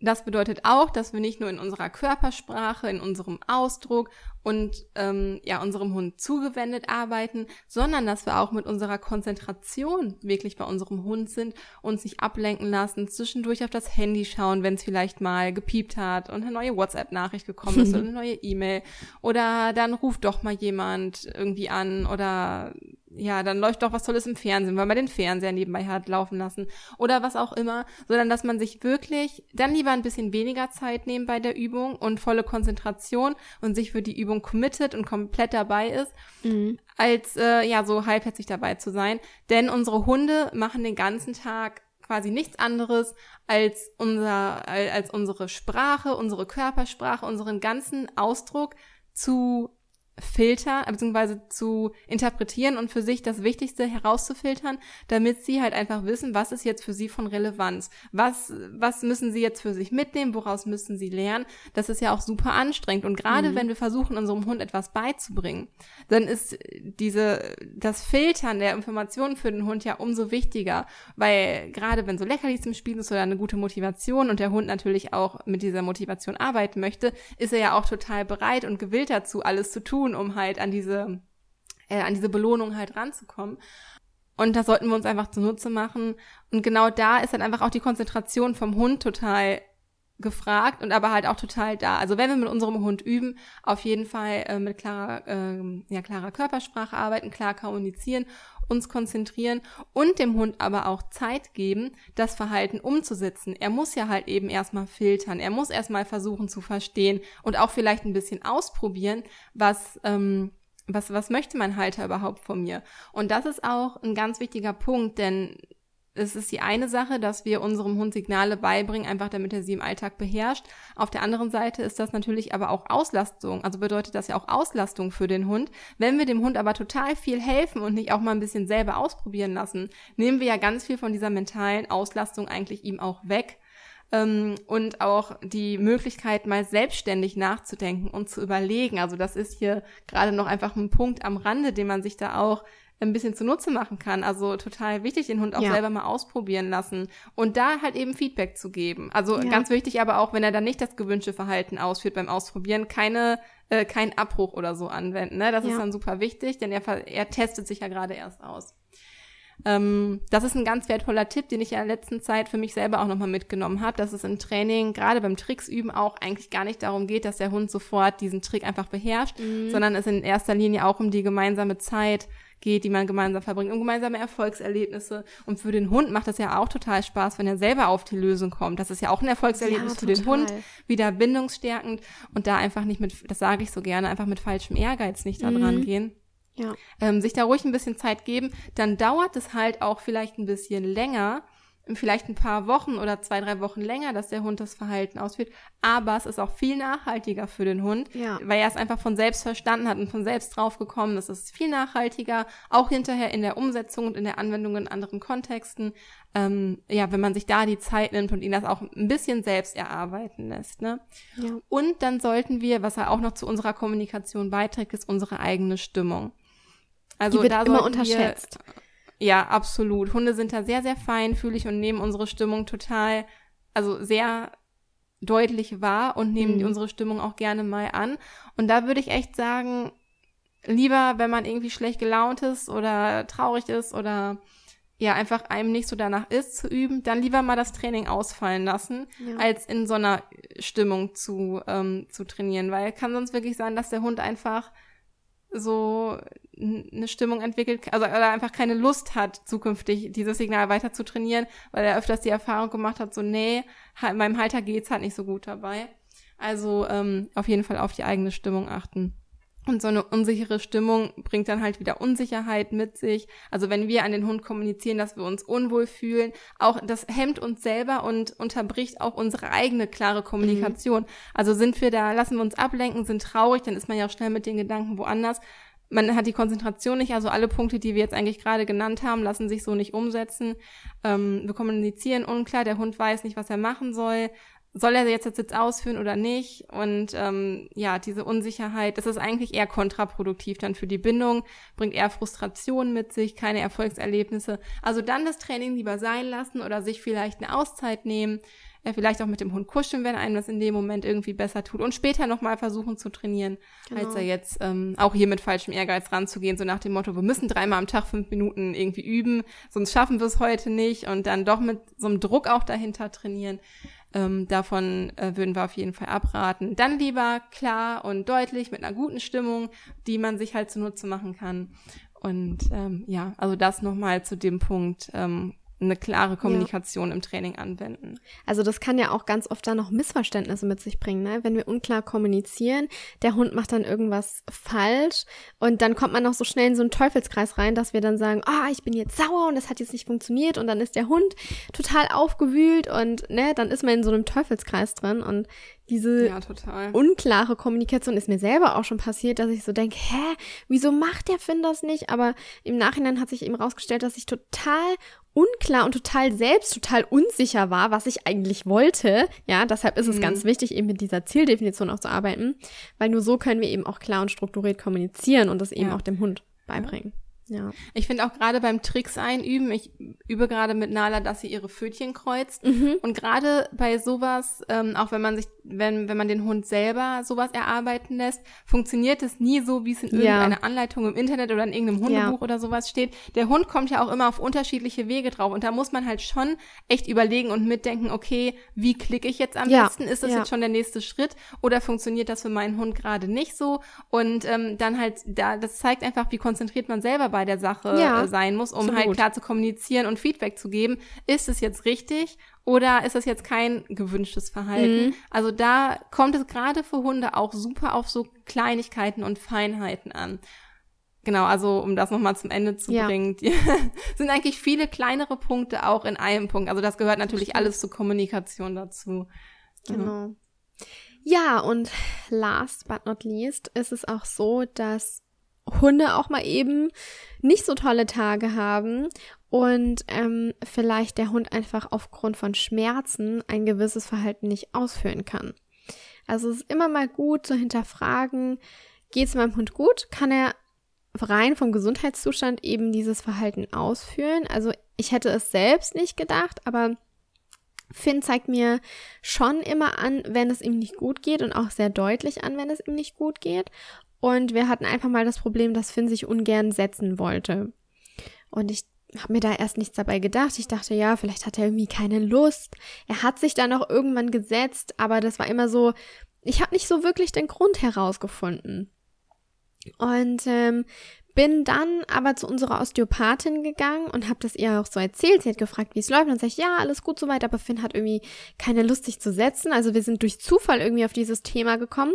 Das bedeutet auch, dass wir nicht nur in unserer Körpersprache, in unserem Ausdruck und ähm, ja unserem Hund zugewendet arbeiten, sondern dass wir auch mit unserer Konzentration wirklich bei unserem Hund sind, und sich ablenken lassen, zwischendurch auf das Handy schauen, wenn es vielleicht mal gepiept hat und eine neue WhatsApp-Nachricht gekommen ist oder eine neue E-Mail oder dann ruft doch mal jemand irgendwie an oder ja, dann läuft doch was Tolles im Fernsehen, weil man den Fernseher nebenbei hat laufen lassen oder was auch immer, sondern dass man sich wirklich dann lieber ein bisschen weniger Zeit nehmen bei der Übung und volle Konzentration und sich für die Übung committed und komplett dabei ist, mhm. als äh, ja so halbherzig dabei zu sein. Denn unsere Hunde machen den ganzen Tag quasi nichts anderes als unser als unsere Sprache, unsere Körpersprache, unseren ganzen Ausdruck zu filtern, beziehungsweise zu interpretieren und für sich das Wichtigste herauszufiltern, damit sie halt einfach wissen, was ist jetzt für sie von Relevanz. Was, was müssen sie jetzt für sich mitnehmen? Woraus müssen sie lernen? Das ist ja auch super anstrengend. Und gerade mhm. wenn wir versuchen, unserem Hund etwas beizubringen, dann ist diese, das Filtern der Informationen für den Hund ja umso wichtiger, weil gerade wenn so Leckerlis im Spiel ist oder eine gute Motivation und der Hund natürlich auch mit dieser Motivation arbeiten möchte, ist er ja auch total bereit und gewillt dazu, alles zu tun, um halt an diese, äh, an diese Belohnung halt ranzukommen. Und das sollten wir uns einfach zunutze machen. Und genau da ist dann einfach auch die Konzentration vom Hund total gefragt und aber halt auch total da. Also wenn wir mit unserem Hund üben, auf jeden Fall äh, mit klarer, äh, ja, klarer Körpersprache arbeiten, klar kommunizieren, uns konzentrieren und dem Hund aber auch Zeit geben, das Verhalten umzusetzen. Er muss ja halt eben erstmal filtern, er muss erstmal versuchen zu verstehen und auch vielleicht ein bisschen ausprobieren, was ähm, was, was möchte mein Halter überhaupt von mir? Und das ist auch ein ganz wichtiger Punkt, denn es ist die eine Sache, dass wir unserem Hund Signale beibringen, einfach damit er sie im Alltag beherrscht. Auf der anderen Seite ist das natürlich aber auch Auslastung. Also bedeutet das ja auch Auslastung für den Hund. Wenn wir dem Hund aber total viel helfen und nicht auch mal ein bisschen selber ausprobieren lassen, nehmen wir ja ganz viel von dieser mentalen Auslastung eigentlich ihm auch weg. Ähm, und auch die Möglichkeit, mal selbstständig nachzudenken und zu überlegen. Also das ist hier gerade noch einfach ein Punkt am Rande, den man sich da auch ein bisschen zunutze machen kann. Also total wichtig, den Hund auch ja. selber mal ausprobieren lassen und da halt eben Feedback zu geben. Also ja. ganz wichtig aber auch, wenn er dann nicht das gewünschte Verhalten ausführt beim Ausprobieren, keine äh, keinen Abbruch oder so anwenden. Ne? Das ja. ist dann super wichtig, denn er, er testet sich ja gerade erst aus. Ähm, das ist ein ganz wertvoller Tipp, den ich ja in der letzten Zeit für mich selber auch nochmal mitgenommen habe, dass es im Training, gerade beim Tricksüben auch eigentlich gar nicht darum geht, dass der Hund sofort diesen Trick einfach beherrscht, mhm. sondern es in erster Linie auch um die gemeinsame Zeit geht, die man gemeinsam verbringt, um gemeinsame Erfolgserlebnisse. Und für den Hund macht das ja auch total Spaß, wenn er selber auf die Lösung kommt. Das ist ja auch ein Erfolgserlebnis ja, für den Hund, wieder bindungsstärkend und da einfach nicht mit, das sage ich so gerne, einfach mit falschem Ehrgeiz nicht da dran mhm. gehen. Ja. Ähm, sich da ruhig ein bisschen Zeit geben, dann dauert es halt auch vielleicht ein bisschen länger, vielleicht ein paar Wochen oder zwei, drei Wochen länger, dass der Hund das Verhalten ausführt. Aber es ist auch viel nachhaltiger für den Hund, ja. weil er es einfach von selbst verstanden hat und von selbst drauf gekommen ist. Es ist viel nachhaltiger, auch hinterher in der Umsetzung und in der Anwendung in anderen Kontexten. Ähm, ja, wenn man sich da die Zeit nimmt und ihn das auch ein bisschen selbst erarbeiten lässt. Ne? Ja. Und dann sollten wir, was er auch noch zu unserer Kommunikation beiträgt, ist unsere eigene Stimmung. Also die wird da immer unterschätzt. Wir, ja, absolut. Hunde sind da sehr, sehr feinfühlig und nehmen unsere Stimmung total, also sehr deutlich wahr und nehmen mhm. unsere Stimmung auch gerne mal an. Und da würde ich echt sagen, lieber, wenn man irgendwie schlecht gelaunt ist oder traurig ist oder ja, einfach einem nicht so danach ist zu üben, dann lieber mal das Training ausfallen lassen, ja. als in so einer Stimmung zu, ähm, zu trainieren. Weil kann sonst wirklich sein, dass der Hund einfach so eine Stimmung entwickelt, also oder einfach keine Lust hat, zukünftig dieses Signal weiter zu trainieren, weil er öfters die Erfahrung gemacht hat, so nee, meinem Halter geht's halt nicht so gut dabei. Also ähm, auf jeden Fall auf die eigene Stimmung achten. Und so eine unsichere Stimmung bringt dann halt wieder Unsicherheit mit sich. Also wenn wir an den Hund kommunizieren, dass wir uns unwohl fühlen, auch das hemmt uns selber und unterbricht auch unsere eigene klare Kommunikation. Mhm. Also sind wir da, lassen wir uns ablenken, sind traurig, dann ist man ja auch schnell mit den Gedanken woanders. Man hat die Konzentration nicht, also alle Punkte, die wir jetzt eigentlich gerade genannt haben, lassen sich so nicht umsetzen. Ähm, wir kommunizieren unklar, der Hund weiß nicht, was er machen soll soll er jetzt das jetzt ausführen oder nicht? Und ähm, ja, diese Unsicherheit, das ist eigentlich eher kontraproduktiv dann für die Bindung, bringt eher Frustration mit sich, keine Erfolgserlebnisse. Also dann das Training lieber sein lassen oder sich vielleicht eine Auszeit nehmen, äh, vielleicht auch mit dem Hund kuscheln, wenn einem das in dem Moment irgendwie besser tut und später nochmal versuchen zu trainieren, genau. als er jetzt ähm, auch hier mit falschem Ehrgeiz ranzugehen, so nach dem Motto, wir müssen dreimal am Tag fünf Minuten irgendwie üben, sonst schaffen wir es heute nicht und dann doch mit so einem Druck auch dahinter trainieren. Ähm, davon äh, würden wir auf jeden Fall abraten. Dann lieber klar und deutlich mit einer guten Stimmung, die man sich halt zunutze machen kann. Und ähm, ja, also das nochmal zu dem Punkt, ähm, eine klare Kommunikation ja. im Training anwenden. Also das kann ja auch ganz oft dann noch Missverständnisse mit sich bringen, ne? Wenn wir unklar kommunizieren, der Hund macht dann irgendwas falsch und dann kommt man noch so schnell in so einen Teufelskreis rein, dass wir dann sagen, ah, oh, ich bin jetzt sauer und das hat jetzt nicht funktioniert und dann ist der Hund total aufgewühlt und ne, dann ist man in so einem Teufelskreis drin und diese Ja, total. unklare Kommunikation ist mir selber auch schon passiert, dass ich so denke, hä, wieso macht der Finn das nicht? Aber im Nachhinein hat sich eben rausgestellt, dass ich total unklar und total selbst total unsicher war, was ich eigentlich wollte. Ja, deshalb ist es Mhm. ganz wichtig, eben mit dieser Zieldefinition auch zu arbeiten, weil nur so können wir eben auch klar und strukturiert kommunizieren und das eben Ja. auch dem Hund beibringen. Ja. Ich finde auch gerade beim Tricks einüben, ich übe gerade mit Nala, dass sie ihre Pfötchen kreuzt. Mhm. Und gerade bei sowas, ähm, auch wenn man sich, wenn, wenn man den Hund selber sowas erarbeiten lässt, funktioniert es nie so, wie es in Ja. irgendeiner Anleitung im Internet oder in irgendeinem Hundebuch oder sowas steht. Der Hund kommt ja auch immer auf unterschiedliche Wege drauf. Und da muss man halt schon echt überlegen und mitdenken, okay, wie klicke ich jetzt am Ja. besten? Ist das Ja. jetzt schon der nächste Schritt? Oder funktioniert das für meinen Hund gerade nicht so? Und ähm, dann halt, da, das zeigt einfach, wie konzentriert man selber bei der Sache Ja, äh, sein muss, um halt absolut. klar zu kommunizieren und Feedback zu geben. Ist es jetzt richtig oder ist das jetzt kein gewünschtes Verhalten? Mhm. Also da kommt es gerade für Hunde auch super auf so Kleinigkeiten und Feinheiten an. Genau, also um das nochmal zum Ende zu Ja. bringen, sind eigentlich viele kleinere Punkte auch in einem Punkt. Also das gehört natürlich alles zur Kommunikation dazu. Genau. Ja, und last but not least ist es auch so, dass Hunde auch mal eben nicht so tolle Tage haben und ähm, vielleicht der Hund einfach aufgrund von Schmerzen ein gewisses Verhalten nicht ausführen kann. Also es ist immer mal gut zu hinterfragen, geht es meinem Hund gut? Kann er rein vom Gesundheitszustand eben dieses Verhalten ausführen? Also ich hätte es selbst nicht gedacht, aber Finn zeigt mir schon immer an, wenn es ihm nicht gut geht und auch sehr deutlich an, wenn es ihm nicht gut geht. Und wir hatten einfach mal das Problem, dass Finn sich ungern setzen wollte. Und ich habe mir da erst nichts dabei gedacht. Ich dachte, ja, vielleicht hat er irgendwie keine Lust. Er hat sich dann auch irgendwann gesetzt, aber das war immer so, ich habe nicht so wirklich den Grund herausgefunden. Und ähm, bin dann aber zu unserer Osteopathin gegangen und habe das ihr auch so erzählt. Sie hat gefragt, wie es läuft. Und dann sage ich, ja, alles gut soweit, aber Finn hat irgendwie keine Lust, sich zu setzen. Also wir sind durch Zufall irgendwie auf dieses Thema gekommen.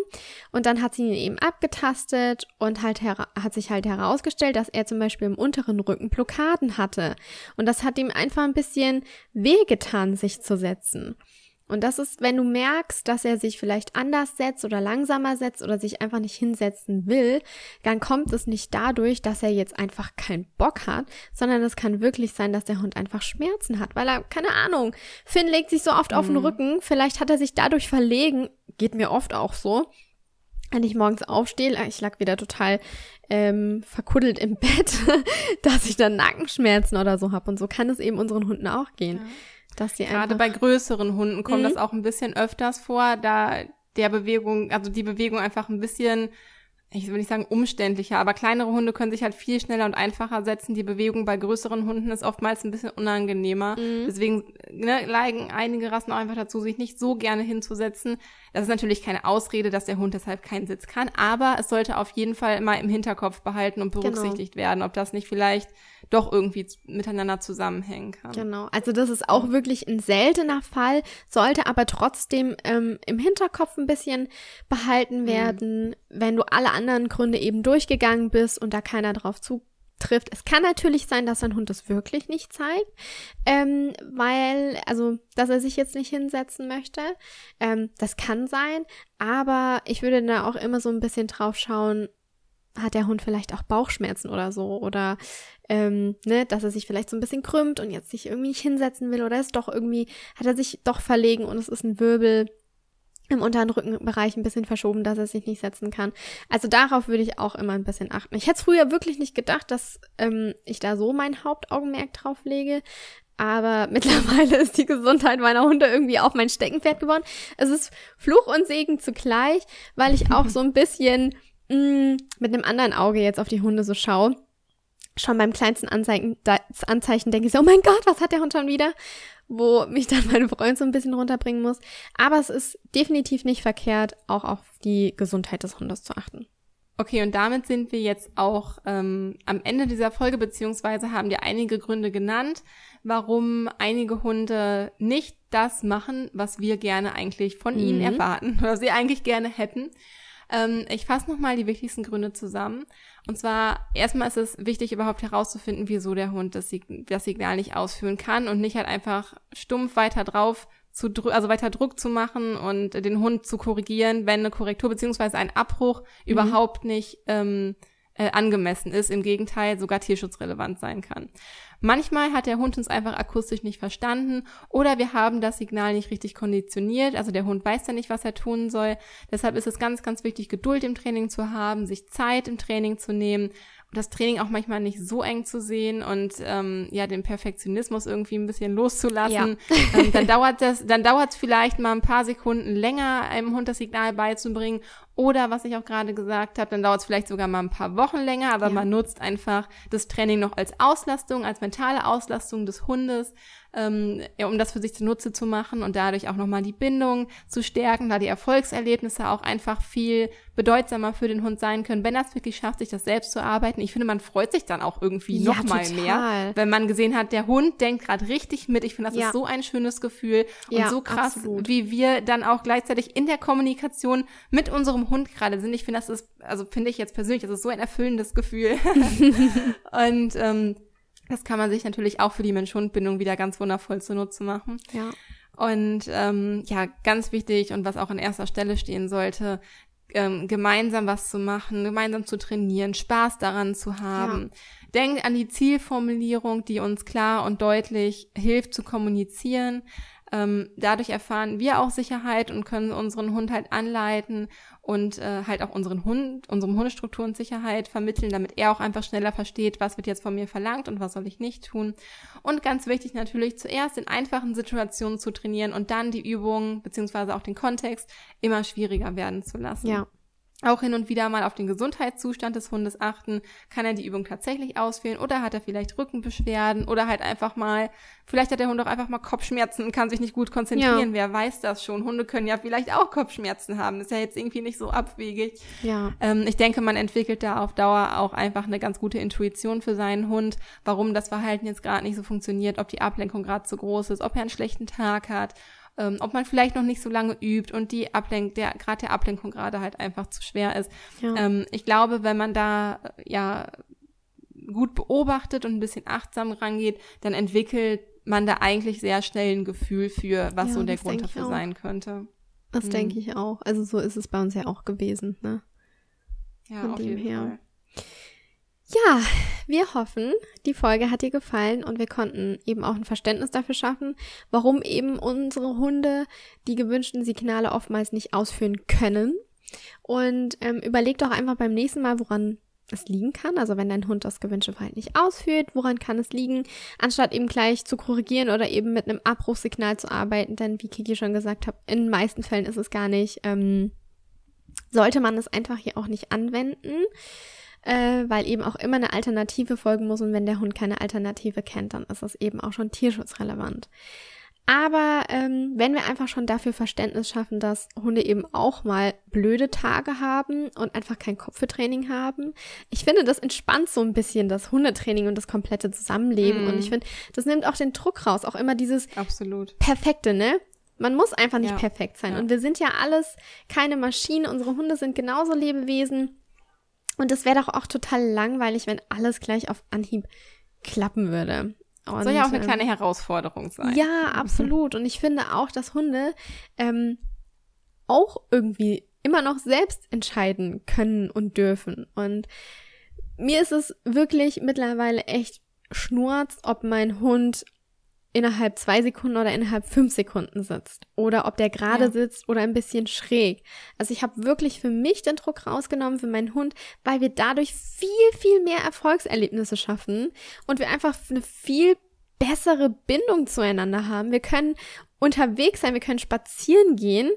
Und dann hat sie ihn eben abgetastet und halt hat sich halt herausgestellt, dass er zum Beispiel im unteren Rücken Blockaden hatte. Und das hat ihm einfach ein bisschen wehgetan, sich zu setzen. Und das ist, wenn du merkst, dass er sich vielleicht anders setzt oder langsamer setzt oder sich einfach nicht hinsetzen will, dann kommt es nicht dadurch, dass er jetzt einfach keinen Bock hat, sondern es kann wirklich sein, dass der Hund einfach Schmerzen hat, weil er, keine Ahnung, Finn legt sich so oft auf den Mhm. Rücken, vielleicht hat er sich dadurch verlegen, geht mir oft auch so, wenn ich morgens aufstehe, ich lag wieder total ähm, verkuddelt im Bett, dass ich dann Nackenschmerzen oder so habe. Und so kann es eben unseren Hunden auch gehen. Ja. Dass sie Gerade bei größeren Hunden kommt Mhm. das auch ein bisschen öfters vor, da der Bewegung, also die Bewegung einfach ein bisschen, ich will nicht sagen umständlicher, aber kleinere Hunde können sich halt viel schneller und einfacher setzen. Die Bewegung bei größeren Hunden ist oftmals ein bisschen unangenehmer. Mhm. Deswegen ne, neigen einige Rassen auch einfach dazu, sich nicht so gerne hinzusetzen. Das ist natürlich keine Ausrede, dass der Hund deshalb keinen Sitz kann, aber es sollte auf jeden Fall immer im Hinterkopf behalten und Genau. berücksichtigt werden, ob das nicht vielleicht doch irgendwie miteinander zusammenhängen kann. Genau, also das ist auch wirklich ein seltener Fall, sollte aber trotzdem ähm, im Hinterkopf ein bisschen behalten werden, wenn du alle anderen Gründe eben durchgegangen bist und da keiner drauf zutrifft. Es kann natürlich sein, dass dein Hund das wirklich nicht zeigt, ähm, weil, also, dass er sich jetzt nicht hinsetzen möchte. Ähm, das kann sein, aber ich würde da auch immer so ein bisschen drauf schauen, hat der Hund vielleicht auch Bauchschmerzen oder so oder ähm, ne, dass er sich vielleicht so ein bisschen krümmt und jetzt sich irgendwie nicht hinsetzen will oder ist doch irgendwie, hat er sich doch verlegen und es ist ein Wirbel im unteren Rückenbereich ein bisschen verschoben, dass er sich nicht setzen kann. Also darauf würde ich auch immer ein bisschen achten. Ich hätte es früher wirklich nicht gedacht, dass ähm, ich da so mein Hauptaugenmerk drauf lege. Aber mittlerweile ist die Gesundheit meiner Hunde irgendwie auch mein Steckenpferd geworden. Es ist Fluch und Segen zugleich, weil ich auch so ein bisschen mh, mit einem anderen Auge jetzt auf die Hunde so schaue. Schon beim kleinsten Anzeichen, Anzeichen denke ich so, oh mein Gott, was hat der Hund schon wieder? Wo mich dann meine Freundin so ein bisschen runterbringen muss. Aber es ist definitiv nicht verkehrt, auch auf die Gesundheit des Hundes zu achten. Okay, und damit sind wir jetzt auch ähm, am Ende dieser Folge, beziehungsweise haben dir einige Gründe genannt, warum einige Hunde nicht das machen, was wir gerne eigentlich von ihnen Mhm. erwarten, was sie eigentlich gerne hätten. Ähm, ich fasse nochmal die wichtigsten Gründe zusammen. Und zwar, erstmal ist es wichtig, überhaupt herauszufinden, wieso der Hund das, Sig das Signal nicht ausführen kann und nicht halt einfach stumpf weiter drauf zu also weiter Druck zu machen und den Hund zu korrigieren, wenn eine Korrektur beziehungsweise ein Abbruch mhm. überhaupt nicht ähm, äh, angemessen ist, im Gegenteil sogar tierschutzrelevant sein kann. Manchmal hat der Hund uns einfach akustisch nicht verstanden oder wir haben das Signal nicht richtig konditioniert, also der Hund weiß ja nicht, was er tun soll. Deshalb ist es ganz, ganz wichtig, Geduld im Training zu haben, sich Zeit im Training zu nehmen das Training auch manchmal nicht so eng zu sehen und ähm, ja den Perfektionismus irgendwie ein bisschen loszulassen, ja. ähm, dann dauert das, dann dauert es vielleicht mal ein paar Sekunden länger, einem Hund das Signal beizubringen. Oder was ich auch gerade gesagt habe, dann dauert es vielleicht sogar mal ein paar Wochen länger, aber ja. man nutzt einfach das Training noch als Auslastung, als mentale Auslastung des Hundes ähm, ja, um das für sich zunutze zu machen und dadurch auch nochmal die Bindung zu stärken, da die Erfolgserlebnisse auch einfach viel bedeutsamer für den Hund sein können, wenn er es wirklich schafft, sich das selbst zu arbeiten. Ich finde, man freut sich dann auch irgendwie ja, nochmal mehr, wenn man gesehen hat, der Hund denkt gerade richtig mit. Ich finde, das ja. ist so ein schönes Gefühl und so krass, absolut. wie wir dann auch gleichzeitig in der Kommunikation mit unserem Hund gerade sind. Ich finde, das ist, also finde ich jetzt persönlich, das ist so ein erfüllendes Gefühl. und ähm, das kann man sich natürlich auch für die Mensch-Hund-Bindung wieder ganz wundervoll zunutze machen. Ja. Und ähm, ja, ganz wichtig und was auch an erster Stelle stehen sollte, ähm, gemeinsam was zu machen, gemeinsam zu trainieren, Spaß daran zu haben. Ja. Denkt an die Zielformulierung, die uns klar und deutlich hilft zu kommunizieren. Ähm, dadurch erfahren wir auch Sicherheit und können unseren Hund halt anleiten und äh, halt auch unseren Hund, unserem Hundestrukturen Sicherheit vermitteln, damit er auch einfach schneller versteht, was wird jetzt von mir verlangt und was soll ich nicht tun. Und ganz wichtig natürlich zuerst in einfachen Situationen zu trainieren und dann die Übungen beziehungsweise auch den Kontext immer schwieriger werden zu lassen. Ja auch hin und wieder mal auf den Gesundheitszustand des Hundes achten. Kann er die Übung tatsächlich ausführen oder hat er vielleicht Rückenbeschwerden oder halt einfach mal, vielleicht hat der Hund auch einfach mal Kopfschmerzen und kann sich nicht gut konzentrieren. Ja. Wer weiß das schon? Hunde können ja vielleicht auch Kopfschmerzen haben. Das ist ja jetzt irgendwie nicht so abwegig. Ja. Ähm, ich denke, man entwickelt da auf Dauer auch einfach eine ganz gute Intuition für seinen Hund, warum das Verhalten jetzt gerade nicht so funktioniert, ob die Ablenkung gerade zu groß ist, ob er einen schlechten Tag hat ähm, ob man vielleicht noch nicht so lange übt und die Ablenk der gerade der Ablenkung gerade halt einfach zu schwer ist. Ja. Ähm, ich glaube, wenn man da ja gut beobachtet und ein bisschen achtsam rangeht, dann entwickelt man da eigentlich sehr schnell ein Gefühl für, was ja, so der Grund dafür sein könnte. Das mhm. denke ich auch. Also so ist es bei uns ja auch gewesen, ne? Ja, Von auf dem her. Fall. Ja, wir hoffen, die Folge hat dir gefallen und wir konnten eben auch ein Verständnis dafür schaffen, warum eben unsere Hunde die gewünschten Signale oftmals nicht ausführen können. Und ähm, überleg doch einfach beim nächsten Mal, woran es liegen kann. Also wenn dein Hund das gewünschte Verhalten nicht ausführt, woran kann es liegen, anstatt eben gleich zu korrigieren oder eben mit einem Abbruchssignal zu arbeiten. Denn wie Kiki schon gesagt hat, in den meisten Fällen ist es gar nicht, ähm, sollte man es einfach hier auch nicht anwenden äh, weil eben auch immer eine Alternative folgen muss und wenn der Hund keine Alternative kennt, dann ist das eben auch schon tierschutzrelevant. Aber ähm, wenn wir einfach schon dafür Verständnis schaffen, dass Hunde eben auch mal blöde Tage haben und einfach kein Kopf für Training haben, ich finde, das entspannt so ein bisschen das Hundetraining und das komplette Zusammenleben. Mm. Und ich finde, das nimmt auch den Druck raus, auch immer dieses Absolut. Perfekte, ne? Man muss einfach nicht ja. perfekt sein. Ja. Und wir sind ja alles keine Maschinen. Unsere Hunde sind genauso Lebewesen. Und es wäre doch auch total langweilig, wenn alles gleich auf Anhieb klappen würde. Und, Soll ja auch eine ähm, kleine Herausforderung sein. Ja, absolut. Und ich finde auch, dass Hunde ähm, auch irgendwie immer noch selbst entscheiden können und dürfen. Und mir ist es wirklich mittlerweile echt schnurz, ob mein Hund innerhalb zwei Sekunden oder innerhalb fünf Sekunden sitzt oder ob der gerade ja. sitzt oder ein bisschen schräg. Also ich habe wirklich für mich den Druck rausgenommen für meinen Hund, weil wir dadurch viel, viel mehr Erfolgserlebnisse schaffen und wir einfach eine viel bessere Bindung zueinander haben. Wir können unterwegs sein, wir können spazieren gehen.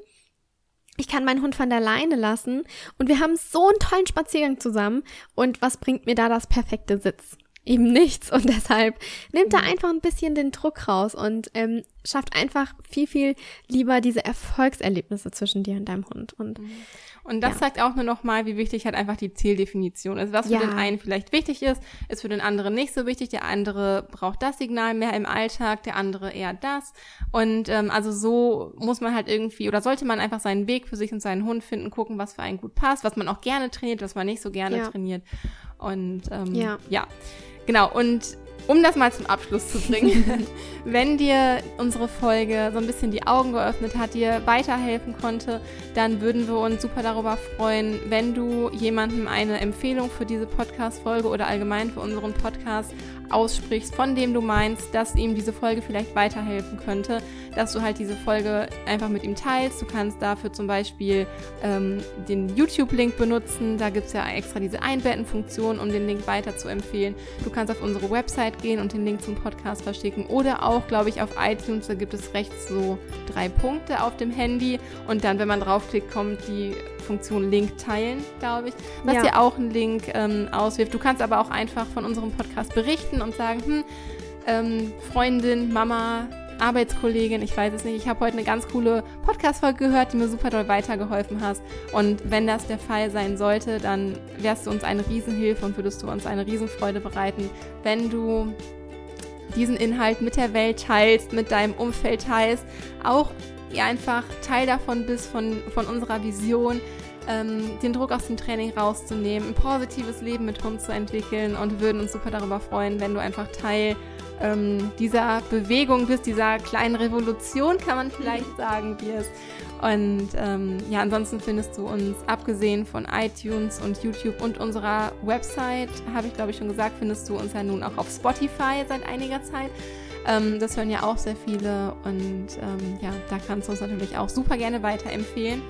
Ich kann meinen Hund von der Leine lassen und wir haben so einen tollen Spaziergang zusammen. Und was bringt mir da das perfekte Sitz? Eben nichts und deshalb nimmt da einfach ein bisschen den Druck raus und ähm, schafft einfach viel, viel lieber diese Erfolgserlebnisse zwischen dir und deinem Hund. Und, mhm. und das ja. zeigt auch nur nochmal, wie wichtig halt einfach die Zieldefinition ist. Was für ja. den einen vielleicht wichtig ist, ist für den anderen nicht so wichtig. Der andere braucht das Signal mehr im Alltag, der andere eher das. Und ähm, also so muss man halt irgendwie oder sollte man einfach seinen Weg für sich und seinen Hund finden, gucken, was für einen gut passt, was man auch gerne trainiert, was man nicht so gerne ja. trainiert. Und ähm, ja. ja. Genau, und um das mal zum Abschluss zu bringen, wenn dir unsere Folge so ein bisschen die Augen geöffnet hat, dir weiterhelfen konnte, dann würden wir uns super darüber freuen, wenn du jemandem eine Empfehlung für diese Podcast-Folge oder allgemein für unseren Podcast aussprichst, von dem du meinst, dass ihm diese Folge vielleicht weiterhelfen könnte, dass du halt diese Folge einfach mit ihm teilst. Du kannst dafür zum Beispiel ähm, den YouTube-Link benutzen. Da gibt es ja extra diese Einbetten-Funktion, um den Link weiter zu empfehlen. Du kannst auf unsere Website gehen und den Link zum Podcast verschicken. Oder auch, glaube ich, auf iTunes, da gibt es rechts so drei Punkte auf dem Handy. Und dann, wenn man draufklickt, kommt die Funktion Link teilen, glaube ich, was ja. dir auch einen Link ähm, auswirft. Du kannst aber auch einfach von unserem Podcast berichten und sagen, hm, ähm, Freundin, Mama, Arbeitskollegin, ich weiß es nicht. Ich habe heute eine ganz coole Podcast-Folge gehört, die mir super doll weitergeholfen hast. Und wenn das der Fall sein sollte, dann wärst du uns eine Riesenhilfe und würdest du uns eine Riesenfreude bereiten, wenn du diesen Inhalt mit der Welt teilst, mit deinem Umfeld teilst, auch ja, einfach Teil davon bist, von, von unserer Vision, ähm, den Druck aus dem Training rauszunehmen, ein positives Leben mit Hund zu entwickeln und würden uns super darüber freuen, wenn du einfach Teil ähm, dieser Bewegung bist, dieser kleinen Revolution, kann man vielleicht sagen, wirst. Und ähm, ja, ansonsten findest du uns, abgesehen von iTunes und YouTube und unserer Website, habe ich glaube ich schon gesagt, findest du uns ja nun auch auf Spotify seit einiger Zeit. Ähm, das hören ja auch sehr viele und ähm, ja, da kannst du uns natürlich auch super gerne weiterempfehlen.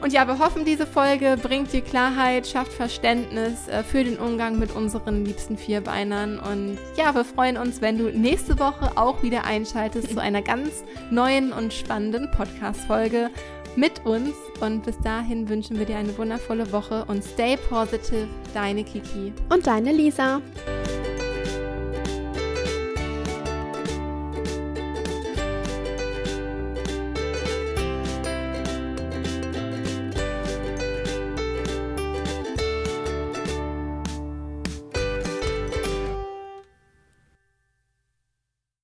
Und ja, wir hoffen, diese Folge bringt dir Klarheit, schafft Verständnis äh, für den Umgang mit unseren liebsten Vierbeinern. Und ja, wir freuen uns, wenn du nächste Woche auch wieder einschaltest zu einer ganz neuen und spannenden Podcast-Folge mit uns. Und bis dahin wünschen wir dir eine wundervolle Woche und stay positive, deine Kiki. Und deine Lisa.